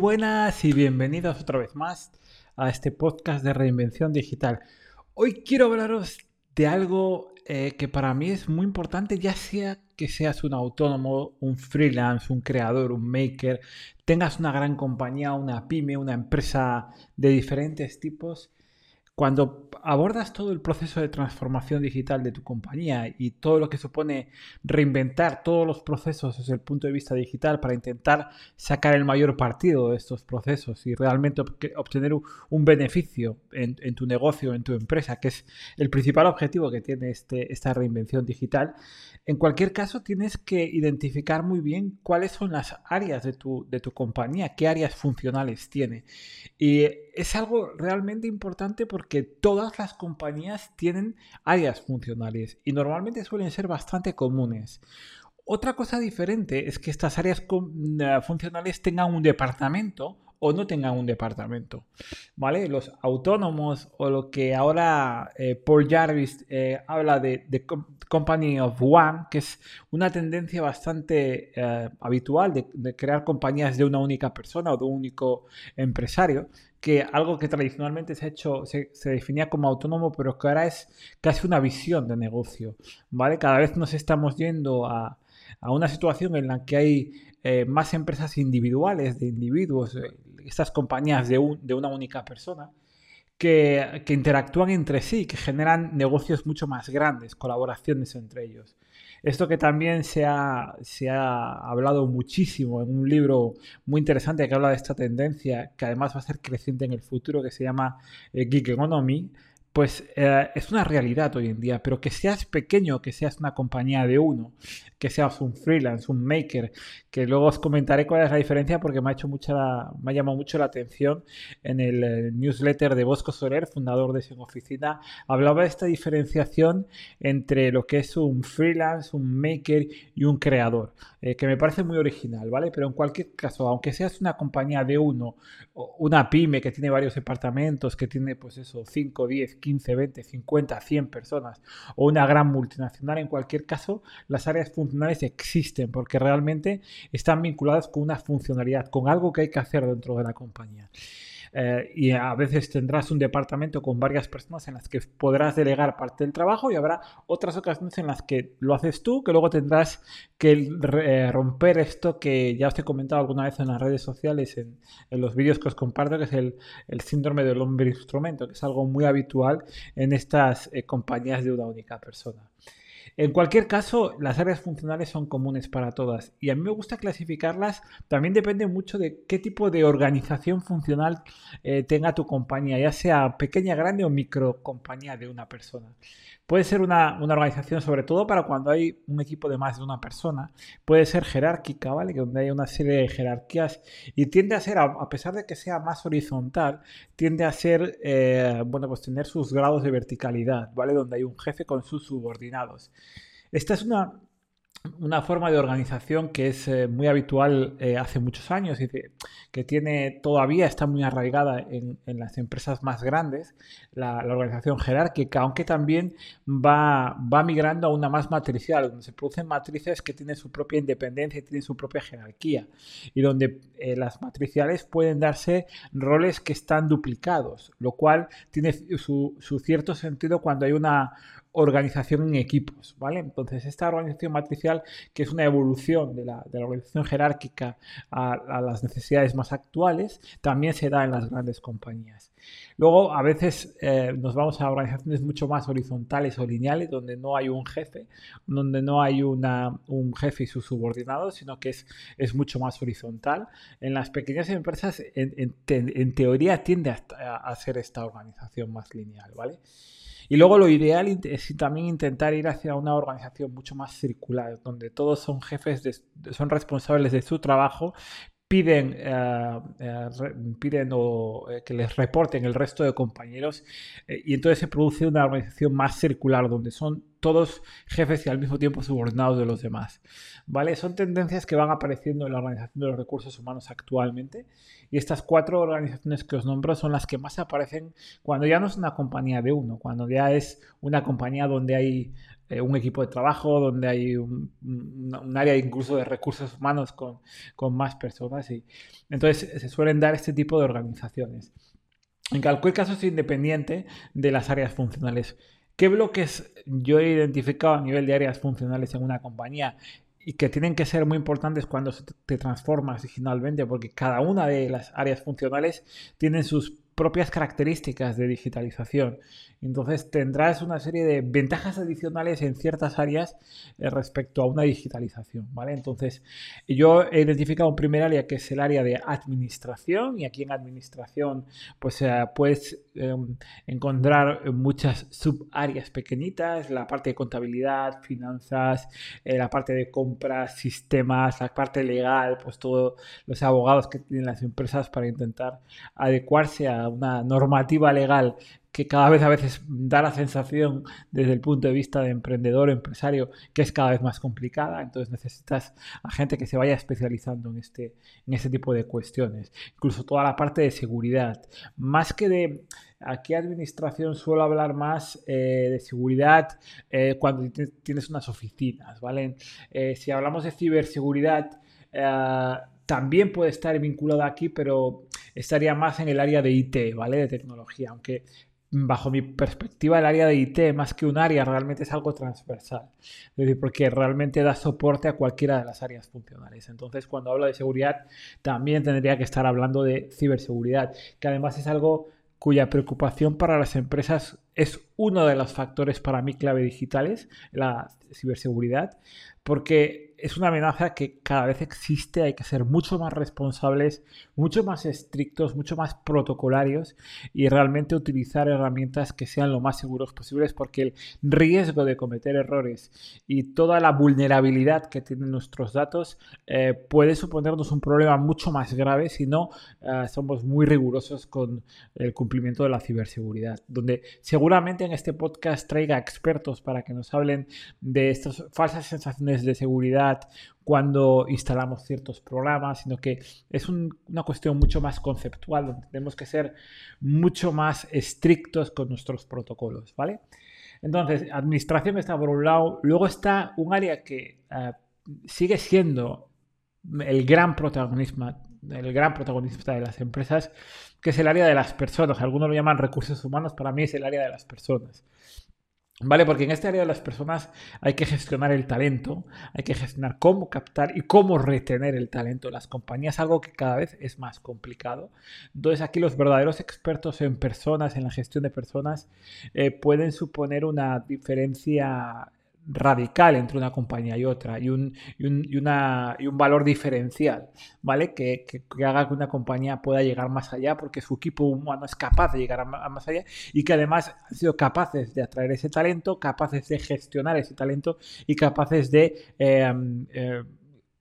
buenas y bienvenidos otra vez más a este podcast de reinvención digital. Hoy quiero hablaros de algo eh, que para mí es muy importante, ya sea que seas un autónomo, un freelance, un creador, un maker, tengas una gran compañía, una pyme, una empresa de diferentes tipos cuando abordas todo el proceso de transformación digital de tu compañía y todo lo que supone reinventar todos los procesos desde el punto de vista digital para intentar sacar el mayor partido de estos procesos y realmente obtener un beneficio en, tu negocio, en tu empresa, que es el principal objetivo que tiene este, esta reinvención digital, en cualquier caso tienes que identificar muy bien cuáles son las áreas de tu, de tu compañía, qué áreas funcionales tiene. Y es algo realmente importante porque todas las compañías tienen áreas funcionales y normalmente suelen ser bastante comunes. Otra cosa diferente es que estas áreas eh, funcionales tengan un departamento o no tengan un departamento, ¿vale? Los autónomos o lo que ahora eh, Paul Jarvis eh, habla de, Company of One, que es una tendencia bastante eh, habitual de, crear compañías de una única persona o de un único empresario, que algo que tradicionalmente se ha hecho, se, definía como autónomo, pero que ahora es casi una visión de negocio, ¿vale? Cada vez nos estamos yendo a, a una situación en la que hay más empresas individuales, de individuos, estas compañías de, una única persona, que, interactúan entre sí, que generan negocios mucho más grandes, colaboraciones entre ellos. Esto que también se ha, se ha, hablado muchísimo en un libro muy interesante que habla de esta tendencia, que además va a ser creciente en el futuro, que se llama eh, Geek Economy, pues eh, es una realidad hoy en día, pero que seas pequeño, que seas una compañía de uno, que seas un freelance, un maker, que luego os comentaré cuál es la diferencia porque me ha hecho mucha, me ha llamado mucho la atención en el eh, newsletter de Bosco Soler, fundador de Sin Oficina, hablaba de esta diferenciación entre lo que es un freelance, un maker y un creador, eh, que me parece muy original, ¿vale? Pero en cualquier caso, aunque seas una compañía de uno, una pyme que tiene varios departamentos, que tiene pues eso, 5, 10, 15, 20, 50, 100 personas o una gran multinacional, en cualquier caso, las áreas funcionales existen porque realmente están vinculadas con una funcionalidad, con algo que hay que hacer dentro de la compañía. Eh, y a veces tendrás un departamento con varias personas en las que podrás delegar parte del trabajo y habrá otras ocasiones en las que lo haces tú, que luego tendrás que eh, romper esto que ya os he comentado alguna vez en las redes sociales, en, los vídeos que os comparto, que es el, síndrome del hombre instrumento, que es algo muy habitual en estas eh, compañías de una única persona. En cualquier caso, las áreas funcionales son comunes para todas y a mí me gusta clasificarlas. También depende mucho de qué tipo de organización funcional eh, tenga tu compañía, ya sea pequeña, grande o micro compañía de una persona. Puede ser una, organización, sobre todo para cuando hay un equipo de más de una persona. Puede ser jerárquica, ¿vale? Donde hay una serie de jerarquías y tiende a ser, a, pesar de que sea más horizontal, tiende a ser, eh, bueno, pues tener sus grados de verticalidad, ¿vale? Donde hay un jefe con sus subordinados. Esta es una, una forma de organización que es eh, muy habitual eh, hace muchos años y que tiene todavía está muy arraigada en, las empresas más grandes, la, organización jerárquica, aunque también va, va, migrando a una más matricial, donde se producen matrices que tienen su propia independencia y tienen su propia jerarquía, y donde eh, las matriciales pueden darse roles que están duplicados, lo cual tiene su, su cierto sentido cuando hay una organización en equipos, ¿vale? Entonces, esta organización matricial, que es una evolución de la, organización jerárquica a, las necesidades más actuales, también se da en las grandes compañías. Luego, a veces eh, nos vamos a organizaciones mucho más horizontales o lineales, donde no hay un jefe, donde no hay una, un jefe y sus subordinados, sino que es, es mucho más horizontal. En las pequeñas empresas, en, teoría, tiende a, a ser esta organización más lineal, ¿vale? Y luego lo ideal es también intentar ir hacia una organización mucho más circular, donde todos son jefes, son responsables de su trabajo, piden, eh, eh, piden eh, que les reporten el resto de compañeros y entonces se produce una organización más circular donde son todos jefes y al mismo tiempo subordinados de los demás. ¿Vale? Son tendencias que van apareciendo en la organización de los recursos humanos actualmente y estas cuatro organizaciones que os nombro son las que más aparecen cuando ya no es una compañía de uno, cuando ya es una compañía donde hay eh, un equipo de trabajo, donde hay un, área incluso de recursos humanos con, con, más personas. Y, entonces se suelen dar este tipo de organizaciones. En cualquier caso es independiente de las áreas funcionales. ¿Qué bloques yo he identificado a nivel de áreas funcionales en una compañía y que tienen que ser muy importantes cuando te transformas digitalmente? Porque cada una de las áreas funcionales tienen sus propias características de digitalización. Entonces tendrás una serie de ventajas adicionales en ciertas áreas eh, respecto a una digitalización, ¿vale? Entonces yo he identificado un primer área que es el área de administración y aquí en administración pues eh, puedes em, encontrar muchas subáreas pequeñitas, la parte de contabilidad, finanzas, eh, la parte de compras, sistemas, la parte legal, pues todos los abogados que tienen las empresas para intentar adecuarse a una normativa legal que cada vez a veces da la sensación desde el punto de vista de emprendedor empresario que es cada vez más complicada, entonces necesitas a gente que se vaya especializando en este, en este tipo de cuestiones. Incluso toda la parte de seguridad. Más que de aquí administración suelo hablar más eh, de seguridad eh, cuando tienes unas oficinas, ¿vale? Eh, si hablamos de ciberseguridad, también puede estar vinculada aquí, pero estaría más en el área de IT, ¿vale? De tecnología, aunque bajo mi perspectiva, el área de IT, más que un área, realmente es algo transversal. Es decir, porque realmente da soporte a cualquiera de las áreas funcionales. Entonces, cuando hablo de seguridad, también tendría que estar hablando de ciberseguridad, que además es algo cuya preocupación para las empresas es uno de los factores para mí clave digitales, la ciberseguridad, porque es una amenaza que cada vez existe, hay que ser mucho más responsables, mucho más estrictos, mucho más protocolarios y realmente utilizar herramientas que sean lo más seguros posibles porque el riesgo de cometer errores y toda la vulnerabilidad que tienen nuestros datos eh, puede suponernos un problema mucho más grave si no eh, somos muy rigurosos con el cumplimiento de la ciberseguridad, donde seguramente en este podcast traiga expertos para que nos hablen de estas falsas sensaciones de seguridad cuando instalamos ciertos programas, sino que es una cuestión mucho más conceptual, donde tenemos que ser mucho más estrictos con nuestros protocolos, ¿vale? Entonces, administración está por un lado, luego está un área que eh, sigue siendo el gran protagonismo el gran protagonista de las empresas, que es el área de las personas. Algunos lo llaman recursos humanos, para mí es el área de las personas. ¿Vale? Porque en este área de las personas hay que gestionar el talento, hay que gestionar cómo captar y cómo retener el talento las compañías, algo que cada vez es más complicado. Entonces aquí los verdaderos expertos en personas, en la gestión de personas, eh, pueden suponer una diferencia radical entre una compañía y otra y un, una, y un valor diferencial, ¿vale? Que, haga que una compañía pueda llegar más allá porque su equipo humano es capaz de llegar a, más allá y que además han sido capaces de atraer ese talento, capaces de gestionar ese talento y capaces de... Eh, eh,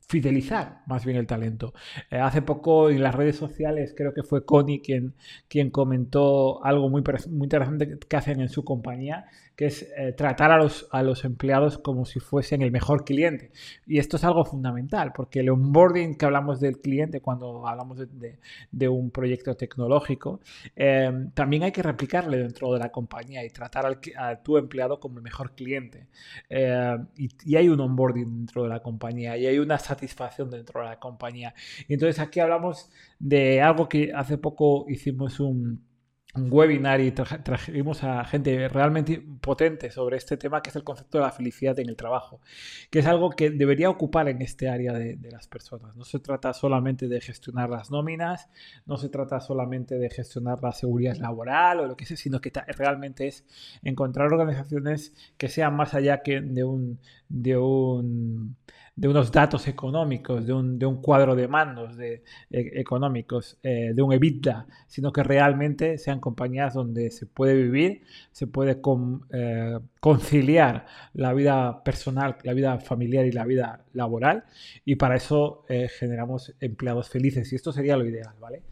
fidelizar más bien el talento. Eh, hace poco en las redes sociales creo que fue Connie quien, quien comentó algo muy, muy interesante que hacen en su compañía, que es eh, tratar a los, a los empleados como si fuesen el mejor cliente. Y esto es algo fundamental, porque el onboarding que hablamos del cliente cuando hablamos de, un proyecto tecnológico, em, también hay que replicarle dentro de la compañía y tratar al, a tu empleado como el mejor cliente. Em, y, y, hay un onboarding dentro de la compañía y hay una satisfacción dentro de la compañía. Y entonces aquí hablamos de algo que hace poco hicimos un un webinar y trajimos a gente realmente potente sobre este tema, que es el concepto de la felicidad en el trabajo, que es algo que debería ocupar en este área de, las personas. No se trata solamente de gestionar las nóminas, no se trata solamente de gestionar la seguridad laboral o lo que sea, sino que realmente es encontrar organizaciones que sean más allá que de un, de un de unos datos económicos, de un, de un cuadro de mandos e, económicos, eh, de un EBITDA, sino que realmente sean compañías donde se puede vivir, se puede eh, conciliar la vida personal, la vida familiar y la vida laboral, y para eso eh, generamos empleados felices, y esto sería lo ideal, ¿vale?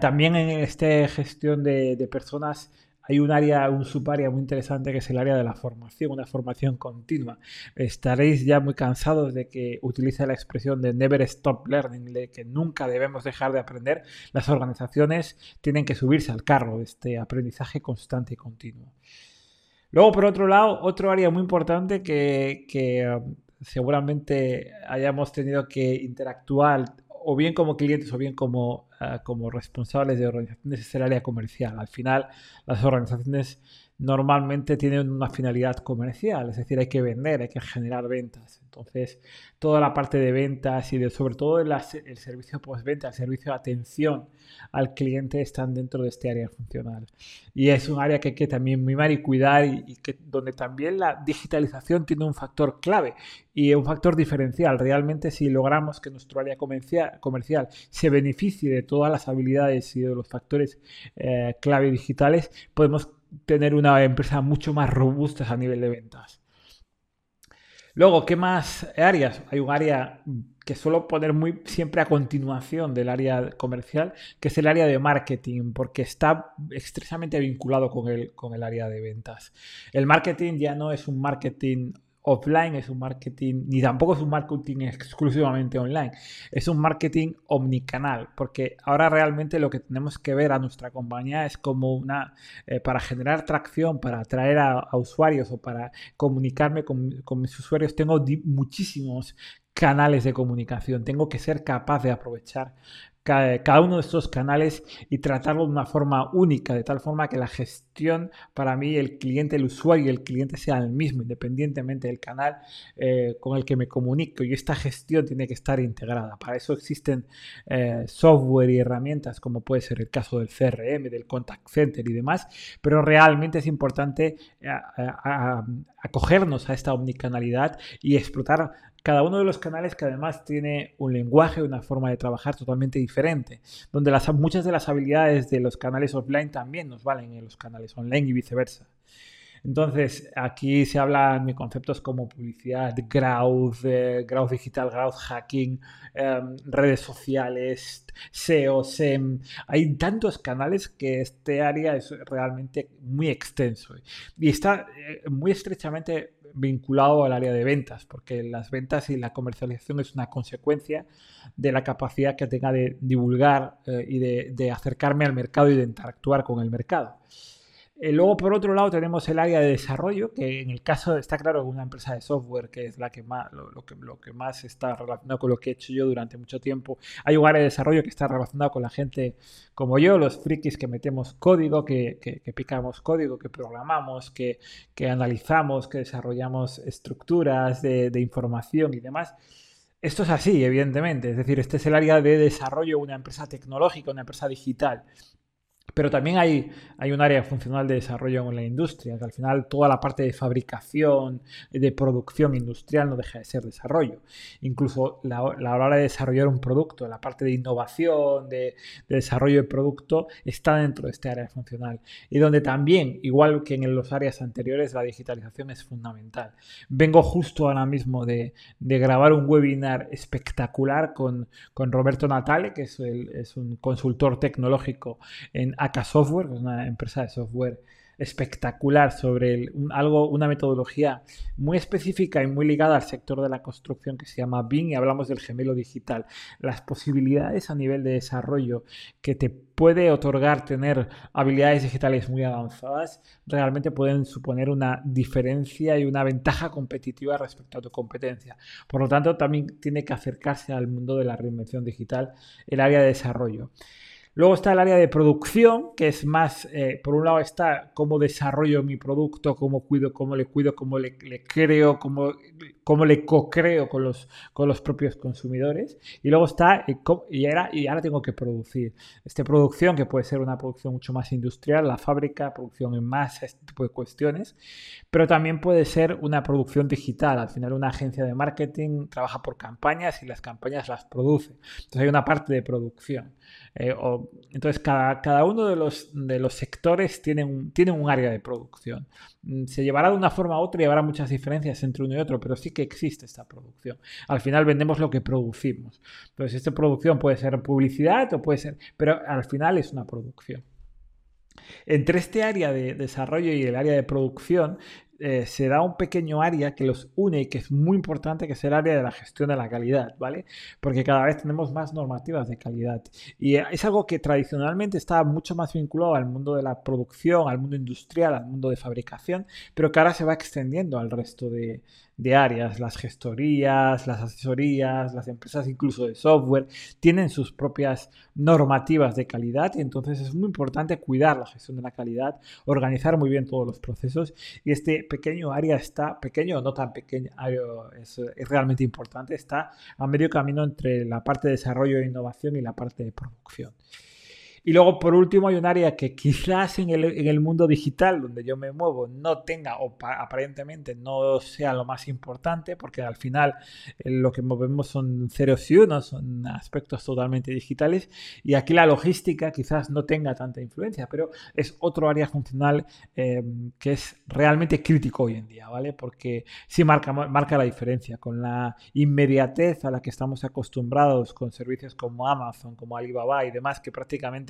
también en esta gestión de, de personas hay un área, un subárea muy interesante que es el área de la formación, una formación continua. Estaréis ya muy cansados de que utilice la expresión de never stop learning, de que nunca debemos dejar de aprender. Las organizaciones tienen que subirse al carro de este aprendizaje constante y continuo. Luego, por otro lado, otro área muy importante que, um, seguramente hayamos tenido que interactuar o bien como clientes o bien como, uh, como responsables de organizaciones es el área comercial. Al final, las organizaciones normalmente tienen una finalidad comercial, es decir, hay que vender, hay que generar ventas. Entonces, toda la parte de ventas y sobre todo el, servicio postventa, el servicio de atención al cliente están dentro de este área funcional. Y es un área que hay que también mimar y y, que, donde también la digitalización tiene un factor clave y un factor diferencial. Realmente si logramos que nuestro área comercial, comercial se beneficie de todas las habilidades y de los factores eh, clave digitales, podemos tener una empresa mucho más robusta a nivel de ventas. Luego, ¿qué más áreas? Hay un área que suelo poner muy siempre a continuación del área comercial, que es el área de marketing, porque está estrechamente vinculado con el, con el área de ventas. El marketing ya no es un marketing offline, es un marketing, ni tampoco es un marketing exclusivamente online, es un marketing omnicanal, porque ahora realmente lo que tenemos que ver a nuestra compañía es como una, eh, para generar tracción, para atraer a, usuarios o para comunicarme con, con mis usuarios, tengo muchísimos canales de comunicación. Tengo que ser capaz de aprovechar cada, uno de estos canales y tratarlo de una forma única, de tal forma que la gestión para mí, el cliente, el usuario y el cliente sea el mismo, independientemente del canal eh, con el que me comunico. Y esta gestión tiene que estar integrada. Para eso existen eh, software y herramientas, como puede ser el caso del CRM, del Contact Center y demás, pero realmente es importante eh, acogernos a esta omnicanalidad y explotar cada uno de los canales que además tiene un lenguaje, una forma de trabajar totalmente diferente, donde las, muchas de las habilidades de los canales offline también nos valen en los canales online y viceversa. Entonces, aquí se hablan de conceptos como publicidad, growth, eh, growth digital, growth hacking, em, redes sociales, SEO, SEM. Hay tantos canales que este área es realmente muy extenso y está eh, muy estrechamente vinculado al área de ventas, porque las ventas y la comercialización es una consecuencia de la capacidad que tenga de divulgar eh, y de, acercarme al mercado y de interactuar con el mercado. Eh, luego, por otro lado, tenemos el área de desarrollo, que en el caso está claro una empresa de software, que es la que más, lo, que, lo que más está relacionado con lo que he hecho yo durante mucho tiempo. Hay un área de desarrollo que está relacionado con la gente como yo, los frikis que metemos código, que, que, picamos código, que programamos, que, que, analizamos, que desarrollamos estructuras de, de información y demás. Esto es así, evidentemente. Es decir, este es el área de desarrollo de una empresa tecnológica, una empresa digital. Pero también hay, hay un área funcional de desarrollo en la industria, que al final toda la parte de fabricación, de producción industrial no deja de ser desarrollo. Incluso la, la hora de desarrollar un producto, la parte de innovación, de, desarrollo de producto, está dentro de este área funcional. Y donde también, igual que en los áreas anteriores, la digitalización es fundamental. Vengo justo ahora mismo de, de grabar un webinar espectacular con, con Roberto Natale, que es, el, un consultor tecnológico en AK Software, una empresa de software espectacular sobre algo, una metodología muy específica y muy ligada al sector de la construcción que se llama BIM y hablamos del gemelo digital. Las posibilidades a nivel de desarrollo que te puede otorgar tener habilidades digitales muy avanzadas realmente pueden suponer una diferencia y una ventaja competitiva respecto a tu competencia. Por lo tanto, también tiene que acercarse al mundo de la reinvención digital el área de desarrollo. Luego está el área de producción, que es más, eh, por un lado está cómo desarrollo mi producto, cómo cuido, cómo le cuido, cómo le, creo, cómo, cómo le co-creo con los, con los propios consumidores. Y luego está, y ahora, y ahora tengo que producir. Esta producción, que puede ser una producción mucho más industrial, la fábrica, producción en masa, este tipo de cuestiones, pero también puede ser una producción digital. Al final una agencia de marketing trabaja por campañas y las campañas las produce. Entonces hay una parte de producción. Eh, entonces, cada, cada, uno de los, de los sectores tiene un, tiene un área de producción. Mm, se llevará de una forma u otra y habrá muchas diferencias entre uno y otro, pero sí que existe esta producción. Al final vendemos lo que producimos. Entonces, esta producción puede ser publicidad o puede ser, pero al final es una producción. Entre este área de desarrollo y el área de producción eh, se da un pequeño área que los une y que es muy importante, que es el área de la gestión de la calidad, ¿vale? Porque cada vez tenemos más normativas de calidad. Y es algo que tradicionalmente está mucho más vinculado al mundo de la producción, al mundo industrial, al mundo de fabricación, pero que ahora se va extendiendo al resto de, de áreas, las gestorías, las asesorías, las empresas incluso de software, tienen sus propias normativas de calidad y entonces es muy importante cuidar la gestión de la calidad, organizar muy bien todos los procesos y este pequeño área está, pequeño o no tan pequeño, es, es realmente importante, está a medio camino entre la parte de desarrollo e innovación y la parte de producción. Y luego, por último, hay un área que quizás en el, mundo digital donde yo me muevo no tenga o aparentemente no sea lo más importante, porque al final eh, lo que movemos son ceros y unos, son aspectos totalmente digitales. Y aquí la logística quizás no tenga tanta influencia, pero es otro área funcional eh, que es realmente crítico hoy en día, ¿vale? Porque sí marca, marca la diferencia con la inmediatez a la que estamos acostumbrados con servicios como Amazon, como Alibaba y demás, que prácticamente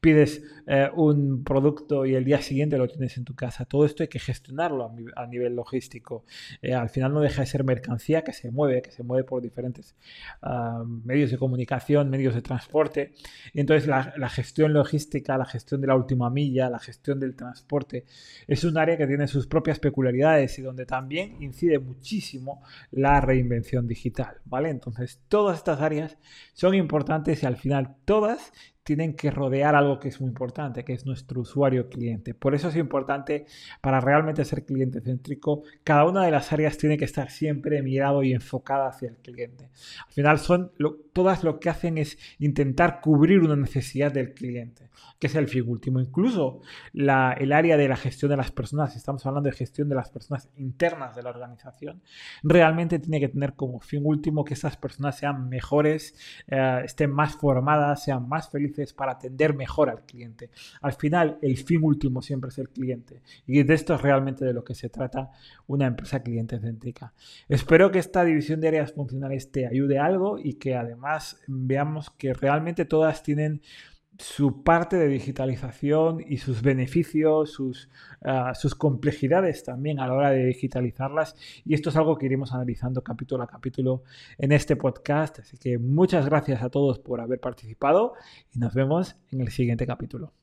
pides eh, un producto y el día siguiente lo tienes en tu casa. Todo esto hay que gestionarlo a, nivel logístico. Eh, al final no deja de ser mercancía que se mueve, que se mueve por diferentes ah, medios de comunicación, medios de transporte. Y entonces la, la gestión logística, la gestión de la última milla, la gestión del transporte, es un área que tiene sus propias peculiaridades y donde también incide muchísimo la reinvención digital, ¿vale? Entonces, todas estas áreas son importantes y al final todas tienen que rodear algo que es muy importante, que es nuestro usuario cliente. Por eso es importante para realmente ser cliente céntrico, cada una de las áreas tiene que estar siempre mirado y enfocada hacia el cliente. Al final son todas lo que hacen es intentar cubrir una necesidad del cliente, que es el fin último. Incluso el área de la gestión de las personas, estamos hablando de gestión de las personas internas de la organización, realmente tiene que tener como fin último que esas personas sean mejores, eh, estén más formadas, sean más felices para atender mejor al cliente. Al final, el fin último siempre es el cliente. Y de esto es realmente de lo que se trata una empresa cliente céntrica. Espero que esta división de áreas funcionales te ayude algo y que además veamos que realmente todas tienen su parte de digitalización y sus beneficios, sus, ah, sus, complejidades también a la hora de digitalizarlas. Y esto es algo que iremos analizando capítulo a capítulo en este podcast. Así que muchas gracias a todos por haber participado y nos vemos en el siguiente capítulo.